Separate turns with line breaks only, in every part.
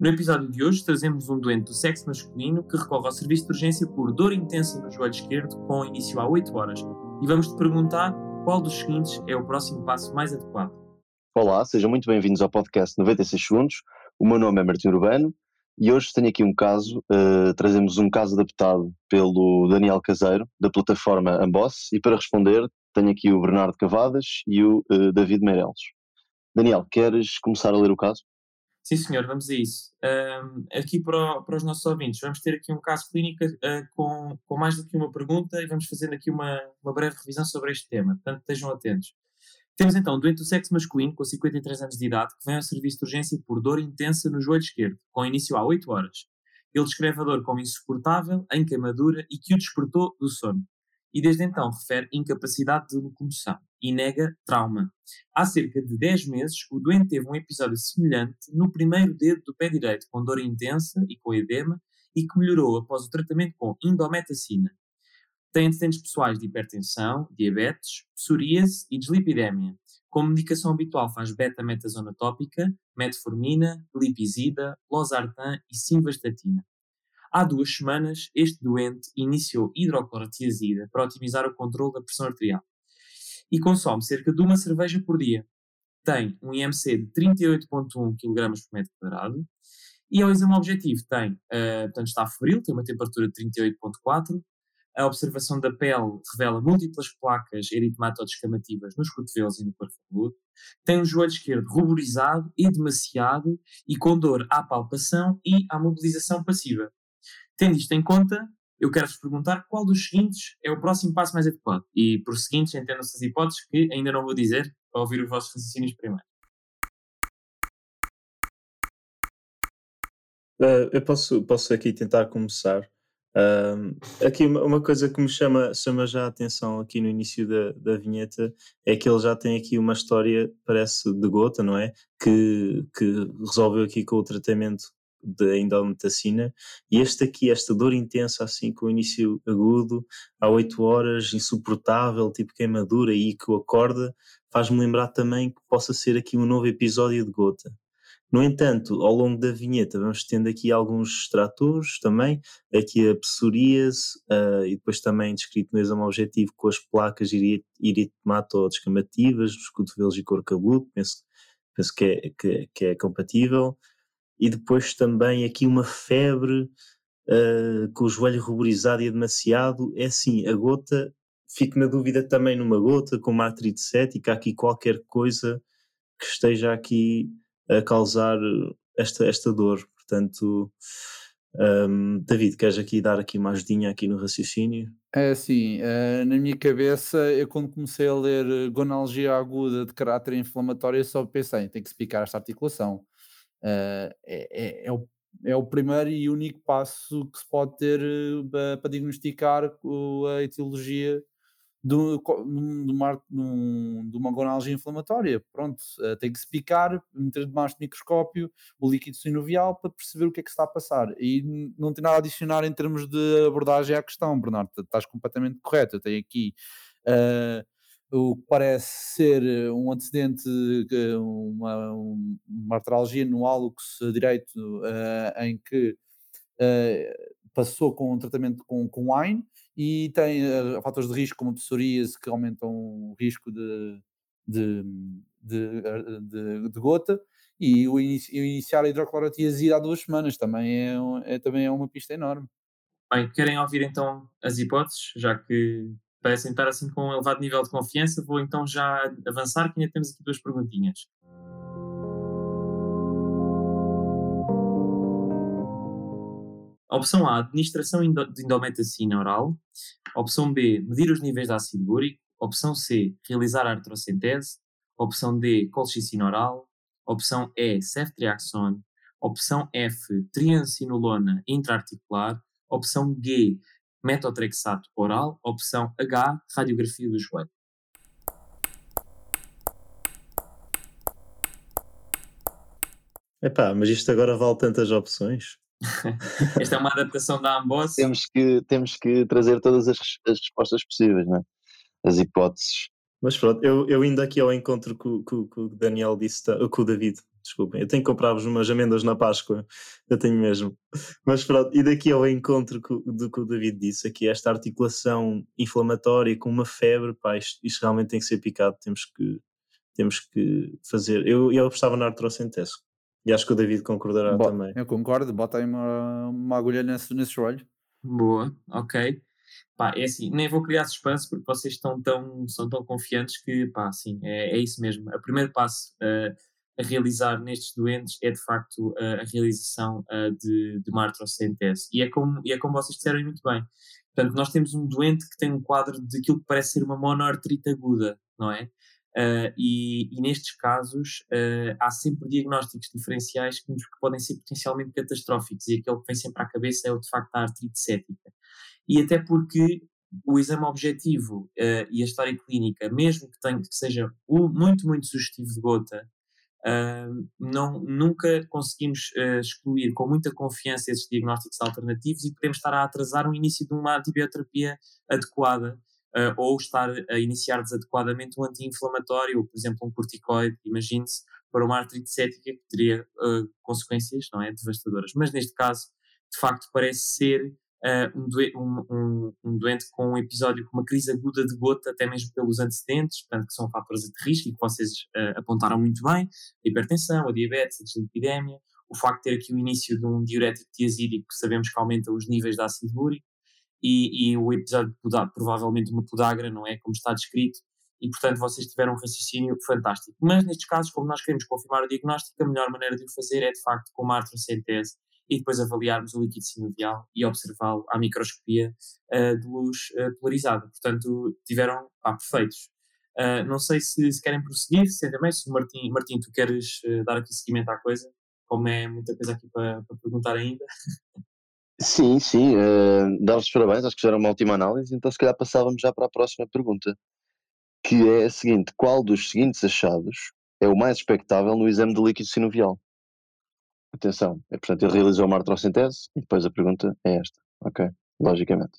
No episódio de hoje trazemos um doente do sexo masculino que recorre ao serviço de urgência por dor intensa no joelho esquerdo com início há 8 horas e vamos te perguntar qual dos seguintes é o próximo passo mais adequado.
Olá, sejam muito bem-vindos ao podcast 96 Segundos. O meu nome é Martim Urbano e hoje tenho aqui um caso, uh, trazemos um caso adaptado pelo Daniel Caseiro, da plataforma Amboss, e para responder tenho aqui o Bernardo Cavadas e o uh, David Meireles. Daniel, queres começar a ler o caso?
Sim, senhor, vamos a isso. Aqui para, para, os nossos ouvintes, vamos ter aqui um caso clínico uh, com, com mais do que uma pergunta e vamos fazendo aqui uma, uma breve revisão sobre este tema, portanto estejam atentos. Temos então um doente do sexo masculino com 53 anos de idade que vem ao serviço de urgência por dor intensa no joelho esquerdo, com início há 8 horas. Ele descreve a dor como insuportável, em queimadura e que o despertou do sono e desde então refere incapacidade de locomoção e nega trauma. Há cerca de 10 meses, o doente teve um episódio semelhante no primeiro dedo do pé direito, com dor intensa e com edema, e que melhorou após o tratamento com indometacina. Tem antecedentes pessoais de hipertensão, diabetes, psoríase e dislipidemia. Como medicação habitual faz beta-metasona tópica, metformina, lipizida, losartan e simvastatina. Há duas semanas, este doente iniciou hidroclorotiazida para otimizar o controle da pressão arterial e consome cerca de uma cerveja por dia. Tem um IMC de 38,1 kg por metro quadrado e ao exame objetivo tem, uh, portanto está febril, tem uma temperatura de 38,4, a observação da pele revela múltiplas placas eritematodes-escamativas nos cotovelos e no corpo. Tem o joelho esquerdo ruborizado, edemaciado e com dor à palpação e à mobilização passiva. Tendo isto em conta, eu quero-vos perguntar qual dos seguintes é o próximo passo mais adequado. E por seguintes, entendam-se as hipóteses que ainda não vou dizer para ouvir os vossos raciocínios primeiro.
Uh, eu posso, posso aqui tentar começar. Aqui uma, uma, coisa que me chama, chama já a atenção aqui no início da, da vinheta é que ele já tem aqui uma história, parece de gota, não é? Que, que resolveu aqui com o tratamento da indometacina, e este aqui, esta dor intensa, assim, com início agudo, há 8 horas, insuportável, tipo queimadura, e que o acorda, faz-me lembrar também que possa ser aqui um novo episódio de gota. No entanto, ao longo da vinheta vamos tendo aqui alguns extratores também, aqui a psoríase uh, e depois também descrito no exame objetivo com as placas eritematodes-escamativas dos cotovelos e cor cabeludo, penso, penso que, é, que, que é compatível e depois também aqui uma febre uh, com o joelho ruborizado e demasiado. É assim, a gota, fico na dúvida também numa gota com uma artrite cética, aqui qualquer coisa que esteja aqui a causar esta, esta dor. Portanto, um, David, queres aqui dar aqui uma ajudinha aqui no raciocínio?
É assim, uh, na minha cabeça, eu quando comecei a ler gonalgia aguda de caráter inflamatório, só pensei, tem que explicar esta articulação. Uh, é, é, o, é o primeiro e único passo que se pode ter uh, para diagnosticar a etiologia de, de, uma, de uma gonalgia inflamatória. Pronto, uh, tem que se picar, meter debaixo do microscópio o líquido sinovial para perceber o que é que está a passar. E não tem nada a adicionar em termos de abordagem à questão, Bernardo, estás completamente correto. Eu tenho aqui. Uh, o que parece ser eh, um antecedente, uma, uma artralgia no hálux direito, uh, em que uh, passou com um tratamento com, com wine e tem uh, fatores de risco como psoríase que aumentam o risco de, de, de, de, de gota e o, inici, o iniciar a hidroclorotiazida há duas semanas também é, é, também é uma pista enorme.
Bem, querem ouvir então as hipóteses, já que parecem estar assim com um elevado nível de confiança, vou então já avançar, que ainda temos aqui duas perguntinhas. Opção A, administração de indometacina oral. Opção B, medir os níveis de ácido úrico. Opção C, realizar a artrocentese. Opção D, colchicina oral. Opção E, ceftriaxone. Opção F, triancinolona intraarticular. Opção G, metotrexato oral, opção H, radiografia do joelho.
Epá, mas isto agora vale tantas opções.
Esta é uma adaptação da Amboss.
Temos que, temos que trazer todas as, as respostas possíveis, não é? As hipóteses.
Mas pronto, eu, eu indo aqui ao encontro com, com, com o Daniel disse, com o David, desculpem. Eu tenho que comprar-vos umas amêndoas na Páscoa, eu tenho mesmo. Mas pronto, e daqui ao encontro do que o David disse aqui, esta articulação inflamatória com uma febre, pá, isto, isto realmente tem que ser picado, temos que, temos que fazer. Eu, eu apostava na artrocentese. E acho que o David concordará Bo também.
Eu concordo, bota aí uma, uma agulha nesse, nesse joelho.
Boa, ok. Pá, é assim, nem vou criar suspense porque vocês estão tão, são tão confiantes que, pá, sim, é, é isso mesmo. O primeiro passo uh, a realizar nestes doentes é, de facto, uh, a realização uh, de, de uma artrocentese. E é, como, e é como vocês disseram muito bem. Portanto, nós temos um doente que tem um quadro de aquilo que parece ser uma monoartrite aguda, não é? Uh, e, e, nestes casos uh, há sempre diagnósticos diferenciais que, que, podem ser potencialmente catastróficos e aquele que vem sempre à cabeça é o de facto a artrite cética. E até porque o exame objetivo uh, e a história clínica, mesmo que, tenha, que seja muito, muito sugestivo de gota, não, nunca conseguimos excluir com muita confiança esses diagnósticos alternativos e podemos estar a atrasar o início de uma antibioterapia adequada uh, ou estar a iniciar desadequadamente um anti-inflamatório, ou por exemplo um corticoide, imagine-se, para uma artrite cética que teria uh, consequências não é, devastadoras. Mas neste caso, de facto, parece ser uh, um, doente, um, um, doente com um episódio com uma crise aguda de gota, até mesmo pelos antecedentes, portanto, que são fatores de risco e que vocês apontaram muito bem: a hipertensão, a diabetes, a o facto de ter aqui o início de um diurético tiazídico que sabemos que aumenta os níveis de ácido úrico, e, e o episódio de provavelmente uma podagra, não é? Como está descrito, e portanto vocês tiveram um raciocínio fantástico. Mas nestes casos, como nós queremos confirmar o diagnóstico, a melhor maneira de o fazer é de facto com uma artrocentese e depois avaliarmos o líquido sinovial e observá-lo à microscopia uh, de luz uh, polarizada. Portanto, tiveram ah, perfeitos. Uh, não sei se, se, querem prosseguir, se também, se Martim, Martim tu queres dar aqui seguimento à coisa, como é muita coisa aqui para, para perguntar ainda.
Sim, sim, uh, dar-vos parabéns, acho que já era uma última análise, então se calhar passávamos já para a próxima pergunta, que é a seguinte: qual dos seguintes achados é o mais expectável no exame de líquido sinovial? Atenção, é, portanto, ele realizou uma artrocentese e depois a pergunta é esta, ok? Logicamente.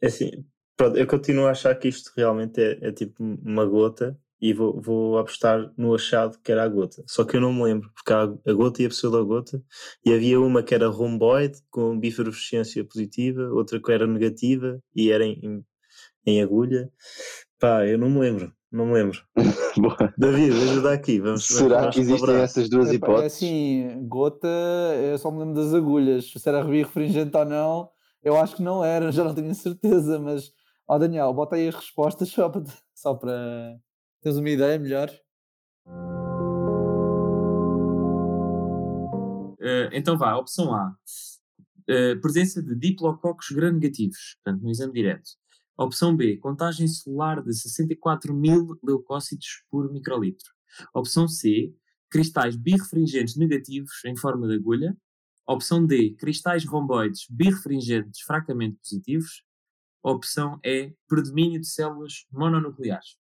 É assim, pronto, eu continuo a achar que isto realmente é, é tipo uma gota e vou, vou apostar no achado que era a gota. Só que eu não me lembro, porque há a gota e a pseudogota, e havia uma que era romboide, com bifluorescência positiva, outra que era negativa e era em, em agulha. Pá, eu não me lembro, não me lembro. David, ajuda aqui. Vamos,
Será vamos que existem essas duas é, hipóteses?
É assim, gota, eu só me lembro das agulhas. Se era refrigerante ou não, eu acho que não era, já não tenho certeza, mas. Ó oh, Daniel, bota aí as respostas só para, só para, Tens uma ideia melhor?
Uh, então vá, opção A. Uh, presença de diplococos gram-negativos, portanto, no exame direto. Opção B, contagem celular de 64 mil leucócitos por microlitro. Opção C, cristais birrefringentes negativos em forma de agulha. Opção D, cristais romboides birrefringentes fracamente positivos. Opção E, predomínio de células mononucleares.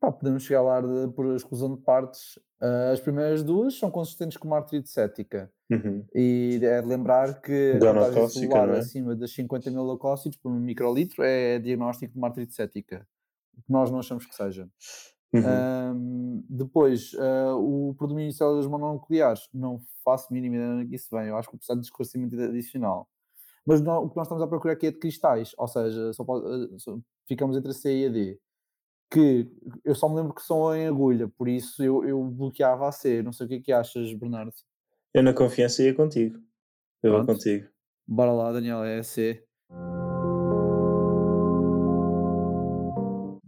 Pá, podemos chegar lá de, por exclusão de partes. Uh, as primeiras duas são consistentes com uma artrite cética.
Uhum.
E é de lembrar que a taxa celular é? acima das 50 mil leucócitos por microlitro é diagnóstico de uma artrite cética. Que nós não achamos que seja. Uhum. depois, uh, o predomínio de células mononucleares, não faço mínima ideia que isso vem. Eu acho que precisa de esclarecimento adicional. Mas não, o que nós estamos a procurar aqui é de cristais, ou seja, só pode, uh, só, ficamos entre C e a D que eu só me lembro que são em agulha, por isso eu, eu bloqueava a C. Não sei o que é que achas, Bernardo.
Eu na confiança ia contigo. Eu Pronto. vou contigo.
Bora lá, Daniel, é a C.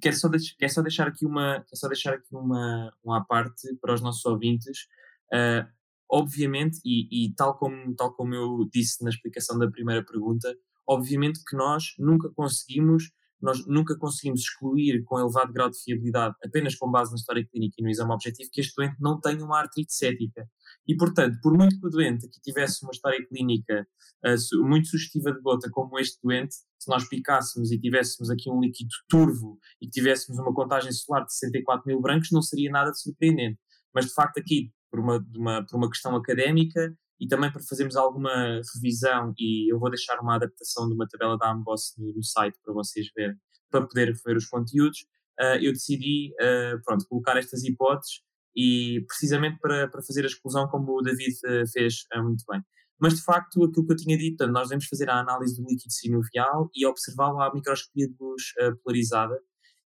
Quero só, deix quero só deixar aqui uma, quero só deixar aqui uma, uma parte para os nossos ouvintes. Uh, obviamente, e, e, tal, como, tal como eu disse na explicação da primeira pergunta, obviamente que nós nunca conseguimos nós nunca conseguimos excluir com elevado grau de fiabilidade, apenas com base na história clínica e no exame objetivo, que este doente não tenha uma artrite cética. E, portanto, por muito que o doente aqui tivesse uma história clínica uh, muito sugestiva de gota, como este doente, se nós picássemos e tivéssemos aqui um líquido turvo e tivéssemos uma contagem solar de 64 mil brancos, não seria nada de surpreendente. Mas, de facto, aqui, por uma, uma, por uma questão académica e também para fazermos alguma revisão, e eu vou deixar uma adaptação de uma tabela da Amboss no, no site para vocês verem, para poder ver os conteúdos, uh, eu decidi uh, pronto, colocar estas hipóteses e precisamente para, para fazer a exclusão como o David uh, fez muito bem. Mas de facto, aquilo que eu tinha dito, nós devemos fazer a análise do líquido sinovial e observá-lo à microscopia de luz polarizada.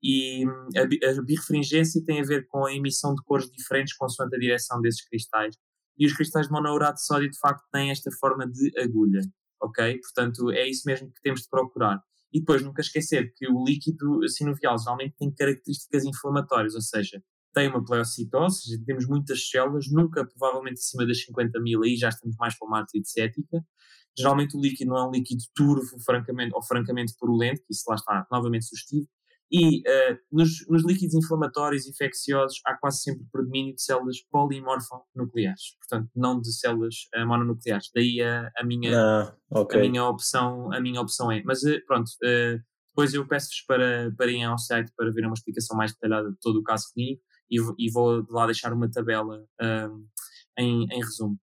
E hum, a birefringência tem a ver com a emissão de cores diferentes consoante a direção desses cristais e os cristais de monourato de sódio de facto têm esta forma de agulha, ok? Portanto, é isso mesmo que temos de procurar. E depois, nunca esquecer que o líquido sinovial geralmente tem características inflamatórias, ou seja, tem uma pleocitose, temos muitas células, nunca provavelmente acima das 50 mil, aí já estamos mais para uma artrite cética. Geralmente o líquido não é um líquido turvo francamente, ou francamente purulento, que isso lá está novamente sugestivo, e uh, nos, nos, líquidos inflamatórios infecciosos há quase sempre predomínio de células polimorfonucleares, portanto, não de células uh, mononucleares. Daí a, a minha, ah, okay. a minha opção, a minha opção é. Mas uh, pronto, depois eu peço-vos para, para irem ao site para ver uma explicação mais detalhada de todo o caso clínico e, e vou lá deixar uma tabela em, em resumo.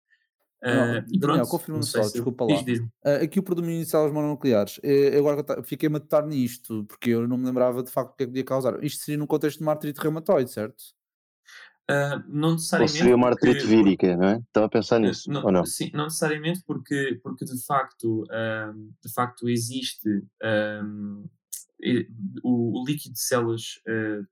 Uh, Daniel, confirma-me só, se desculpa lá. Diz, Uh, aqui o predomínio de células mononucleares, uh, agora fiquei-me a tocar nisto, porque eu não me lembrava de facto o que é que podia causar. Isto seria no contexto de uma artrite reumatoide, certo?
Uh, não necessariamente.
Ou seria uma artrite porque, vírica, não é? Estava a pensar nisso, não, ou não?
Sim, não necessariamente, porque, porque de, facto, de facto existe um, o, o, líquido de células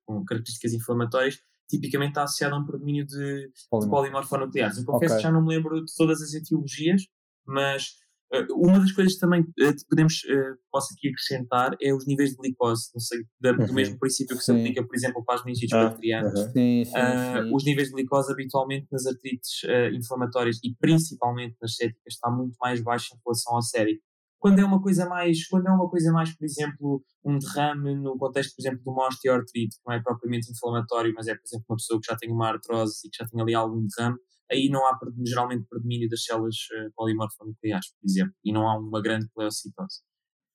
com características inflamatórias tipicamente está associado a um predomínio de, de polimorfonucleares. Eu confesso okay. que já não me lembro de todas as etiologias, mas uh, uma das coisas que também uh, podemos, uh, posso aqui acrescentar é os níveis de glicose, não sei, da, uhum. do mesmo princípio que sim. se aplica, por exemplo, para as meningites ah, bacterianas. Uhum. Sim, sim, os níveis de glicose habitualmente nas artrites inflamatórias e principalmente nas céticas está muito mais baixo em relação ao sérico quando é uma coisa mais, quando é uma coisa mais, por exemplo, um derrame no contexto, por exemplo, de uma osteoartrite, que não é propriamente inflamatório, mas é, por exemplo, uma pessoa que já tem uma artrose e que já tem ali algum derrame, aí não há geralmente predomínio das células uh, polimorfonucleares, por exemplo, e não há uma grande pleocitose.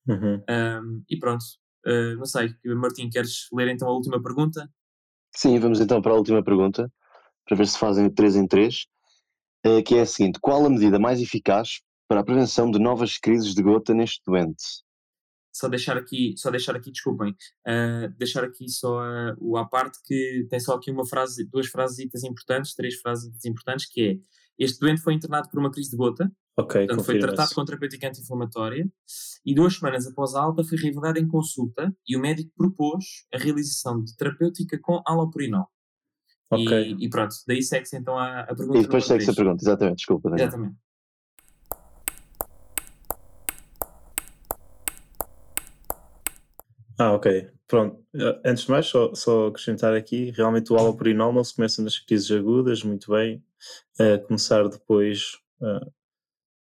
Uhum. Um, e pronto, uh, não sei, Martim, queres ler então a última pergunta?
Sim, vamos então para a última pergunta, para ver se fazem 3 em 3, uh, que é a seguinte: qual a medida mais eficaz para a prevenção de novas crises de gota neste doente.
Só deixar aqui, só deixar aqui, desculpem, uh, deixar aqui só uh, o à parte que tem só aqui uma frase, duas frases importantes, três frases importantes, que é este doente foi internado por uma crise de gota,
okay,
portanto foi tratado com terapêutica anti-inflamatória e duas semanas após a alta foi revelado em consulta e o médico propôs a realização de terapêutica com alopurinol. Okay. E, e, pronto, daí segue-se então a, a pergunta.
E depois segue-se a pergunta, exatamente, desculpa.
Daniel. Exatamente.
Ah, ok. Pronto. Eh, antes de mais, só, só acrescentar aqui, realmente o allopurinol começa nas crises agudas, muito bem. Uh, começar depois, uh,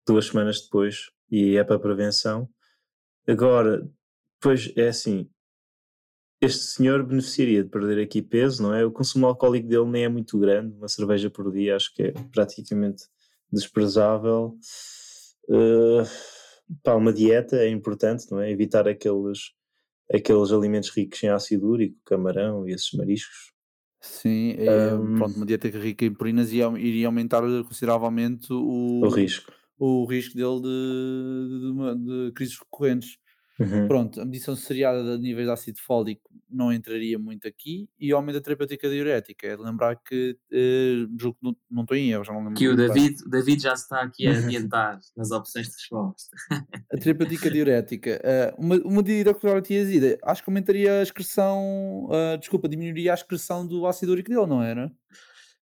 duas semanas depois, e é para prevenção. Agora, depois é assim, este senhor beneficiaria de perder aqui peso, não é? O consumo alcoólico dele nem é muito grande, uma cerveja por dia acho que é praticamente desprezável. Uh, uma dieta é importante, não é? Evitar aqueles aqueles alimentos ricos em ácido úrico, camarão e esses mariscos.
Sim, é, um, pronto, uma dieta rica em purinas iria, iria aumentar consideravelmente o,
o risco.
O risco dele de, de, de crises recorrentes. Uhum. Pronto, a medição seriada de níveis de ácido fólico não entraria muito aqui e o aumento da terapêutica diurética. É de lembrar que, eh, julgo que não, estou em erro, já não lembro.
Que o David, David já está aqui a adiantar nas opções de resposta.
a terapêutica diurética, uh, uma, uma medida que eu tinha dito, acho que aumentaria a excreção, uh, desculpa, diminuiria a excreção do ácido úrico dele, não era?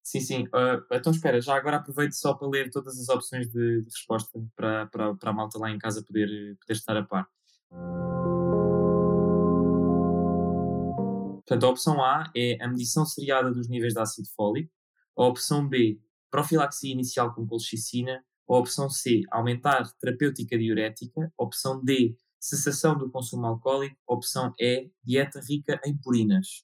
Sim, sim. Uh, então espera, já agora aproveito só para ler todas as opções de, de resposta para, para, para a malta lá em casa poder, poder estar a par. Portanto, a opção A é a medição seriada dos níveis de ácido fólico. A opção B, profilaxia inicial com colchicina. A opção C, aumentar terapêutica diurética. A opção D, cessação do consumo alcoólico. A opção E, dieta rica em purinas.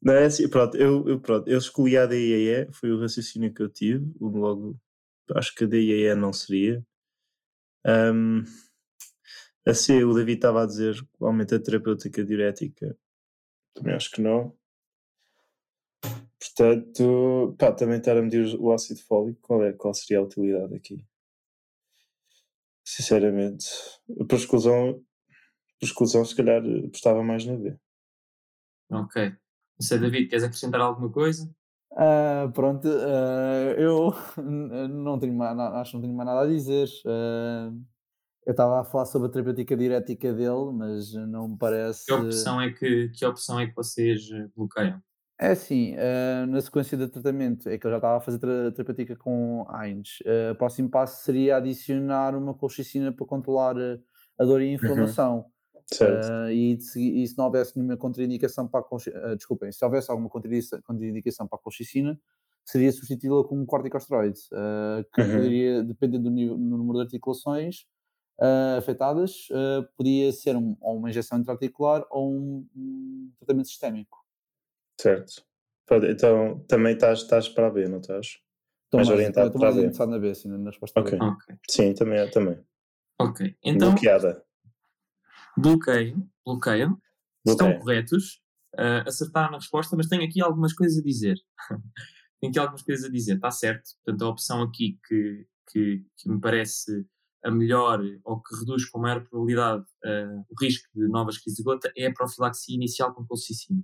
Não é assim, pronto, eu, eu, pronto, eu escolhi a DIE, foi o raciocínio que eu tive, logo, acho que a DIE não seria. Um, a C, o David estava a dizer que aumenta a terapêutica diurética. Também acho que não. Portanto, pá, também estar a medir o ácido fólico, qual, é, qual seria a utilidade aqui? Sinceramente, por exclusão, por exclusão, se calhar apostava mais na B.
Ok. Não sei, David, queres acrescentar alguma coisa?
Uh, pronto, uh, eu não tenho mais, acho que não tenho mais nada a dizer. Uh, eu estava a falar sobre a terapêutica diurética dele, mas não me parece.
Que opção é que, que, opção é que vocês bloqueiam?
É assim, na sequência de tratamento, é que eu já estava a fazer terapêutica com AINES. o próximo passo seria adicionar uma colchicina para controlar a dor e a uhum. inflamação. Uhum. Uh, e, se, e, se, não houvesse nenhuma contraindicação para a uh, desculpem, se houvesse alguma contraindicação para a colchicina, seria substituí-la com um corticosteroide, uh, que uhum. poderia, dependendo do, nível, do, número de articulações afetadas, podia ser um, ou uma injeção intraarticular ou um, um, tratamento sistémico.
Certo. Então também estás, estás para a B, não estás?
Estou mais, mais orientado para a B. na B, sim, na resposta
okay. ok. Sim, também. também.
Ok. Então,
Bloqueada
bloqueiam, bloqueiam, estão corretos, uh, acertaram na resposta, mas tenho aqui algumas coisas a dizer. tenho aqui algumas coisas a dizer, está certo. Portanto, a opção aqui que, que, que me parece a melhor ou que reduz com maior probabilidade uh, o risco de novas crises de gota é a profilaxia inicial com colchicina.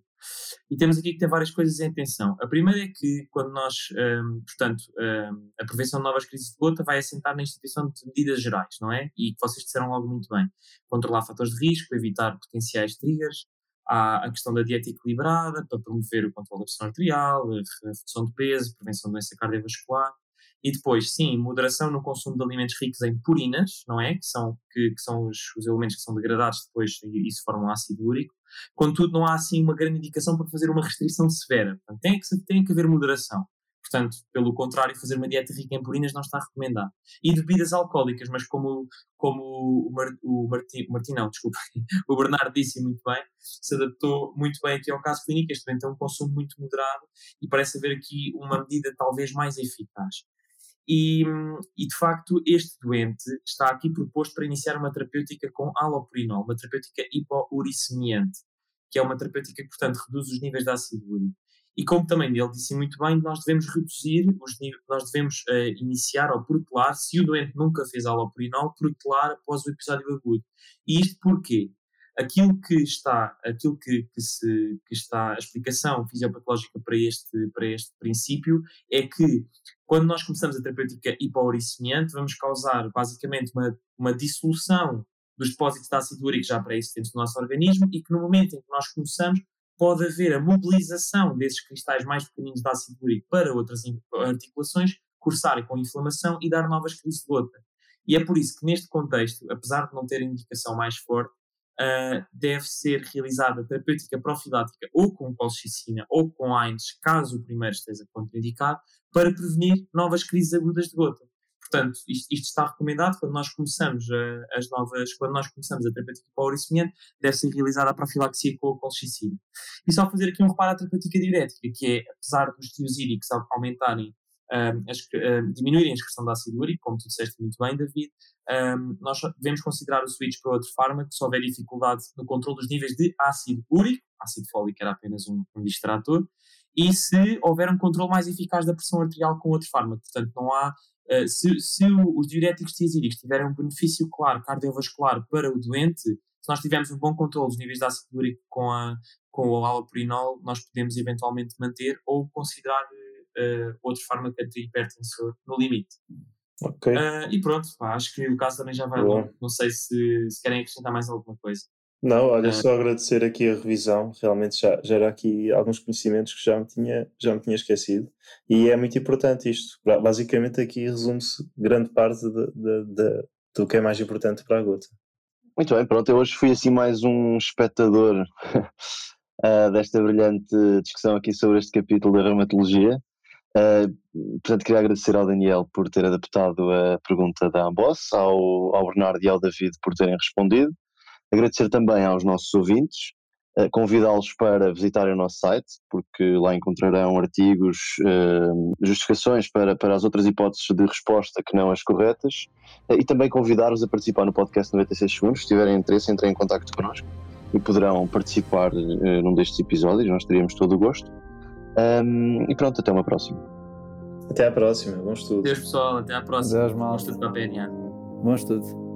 E temos aqui que ter várias coisas em atenção. A primeira é que quando nós, um, ehm, portanto, um, ehm, a prevenção de novas crises de gota vai assentar na instituição de medidas gerais, não é? E que vocês disseram logo muito bem. Controlar fatores de risco, evitar potenciais triggers, há a questão da dieta equilibrada para promover o controle da pressão arterial, a redução de peso, prevenção de doença cardiovascular, e depois, sim, moderação no consumo de alimentos ricos em purinas, não é? Que são, que, que são os, os, elementos que são degradados depois e isso forma um ácido úrico. Contudo, não há assim uma grande indicação para fazer uma restrição severa. Portanto, tem, que, tem que haver moderação. Portanto, pelo contrário, fazer uma dieta rica em purinas não está recomendado. E bebidas alcoólicas, mas como, como o, Mar, o, Marti, o Martim, não, desculpa, o Bernardo disse muito bem, se adaptou muito bem aqui ao caso clínico, este também tem um consumo muito moderado e parece haver aqui uma medida talvez mais eficaz. E, e, de facto, este doente está aqui proposto para iniciar uma terapêutica com alopurinol, uma terapêutica hipouricemiante, que é uma terapêutica que, portanto, reduz os níveis de ácido úrico. E como também ele disse muito bem, nós devemos reduzir os níveis, nós devemos uh, iniciar ou protelar, se o doente nunca fez alopurinol, protelar após o episódio agudo. E isto porquê? Aquilo que está, aquilo que, que, se, que está, a explicação fisiopatológica para este, para este princípio é que quando nós começamos a terapêutica hipouricemiante, vamos causar basicamente uma, uma dissolução dos depósitos de ácido úrico já pré-existentes no nosso organismo e que no momento em que nós começamos pode haver a mobilização desses cristais mais pequeninos de ácido úrico para outras articulações, cursarem com inflamação e dar novas crises de gota. E é por isso que neste contexto, apesar de não ter indicação mais forte, uh, deve ser realizada terapêutica profilática ou com colchicina ou com AINES, caso o primeiro esteja contraindicado, para prevenir novas crises agudas de gota. Portanto, isto, isto está recomendado quando nós começamos a, as novas, quando nós começamos a terapêutica paurissemento, deve ser realizada a profilaxia com a colchicina. E só fazer aqui um reparo à terapêutica diurética, que é, apesar dos tiosídicos aumentarem um, diminuírem a excreção de ácido úrico, como tu disseste muito bem, David, nós devemos considerar o switch para outro fármaco se houver dificuldade no controle dos níveis de ácido úrico, ácido fólico era apenas um, um distrator, e se houver um controle mais eficaz da pressão arterial com outro fármaco. Portanto, não há. Uh, se, se os diuréticos tiazídicos tiverem um benefício claro cardiovascular para o doente, se nós tivermos um bom controle dos níveis de ácido úrico com, a, com o allopurinol, nós podemos eventualmente manter ou considerar uh, outro fármaco antihipertensor no limite.
Ok.
Uh, e pronto, pá, acho que o caso também já vai bom. Não sei se, se querem acrescentar mais alguma coisa.
Não, olha, uh, só agradecer aqui a revisão, realmente já, já era aqui alguns conhecimentos que já me, tinha, já me tinha esquecido e é muito importante isto. Basicamente aqui resume-se grande parte de, de, de, do que é mais importante para a gota.
Muito bem, pronto, eu hoje fui assim mais um espectador uh, desta brilhante discussão aqui sobre este capítulo da reumatologia. Uh, portanto, queria agradecer ao Daniel por ter adaptado a pergunta da Amboss, ao, ao Bernardo e ao David por terem respondido. Agradecer também aos nossos ouvintes, uh, convidá-los para visitarem o nosso site, porque lá encontrarão artigos, uh, justificações para, para as outras hipóteses de resposta que não as corretas, e também convidar-os a participar no podcast 96 Segundos. Se tiverem interesse, entrem em contato connosco e poderão participar num destes episódios, nós teríamos todo o gosto. Um, e pronto, até uma próxima.
Até à próxima, bom estudo.
Deus pessoal, até à próxima.
Deus, mal.
Bom estudo para a PNA.
Bom estudo.